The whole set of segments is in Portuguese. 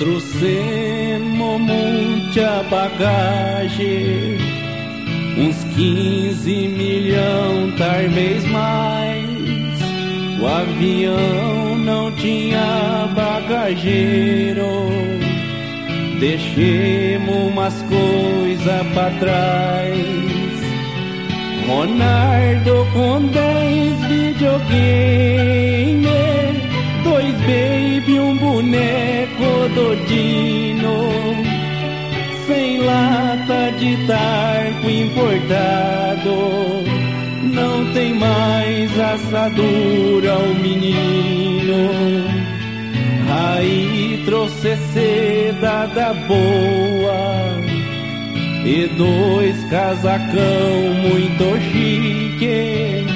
Trouxemos muita bagagem, uns 15 milhões, talvez mais. O avião não tinha bagageiro, deixemos umas coisas para trás. Ronaldo com 10 videogame, dois baby, um boneco sem lata de tarco importado não tem mais assadura o menino. Aí trouxe seda da boa e dois casacão muito chique.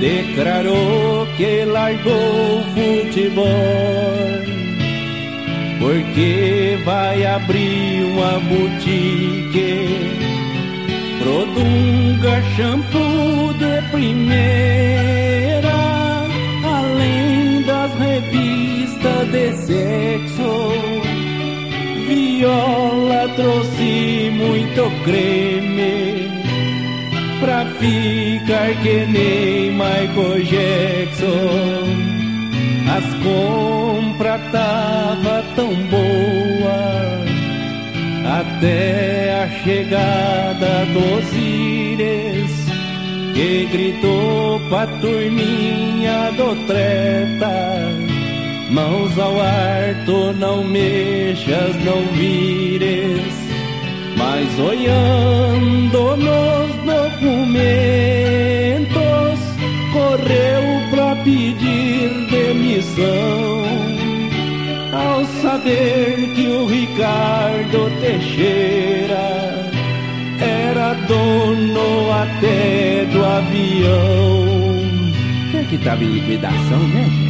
Declarou que largou o futebol porque vai abrir uma boutique Produnga shampoo de primeira, além das revistas de sexo. Viola trouxe muito creme pra ficar que nem Michael Jackson. As compras tava tão boa até a chegada dos íris que gritou pra turminha do treta mãos ao ar, tu não mexas, não vires mas olhando nos documentos correu pra pedir demissão saber que o Ricardo Teixeira era dono até do avião. É que tava em liquidação, né, gente?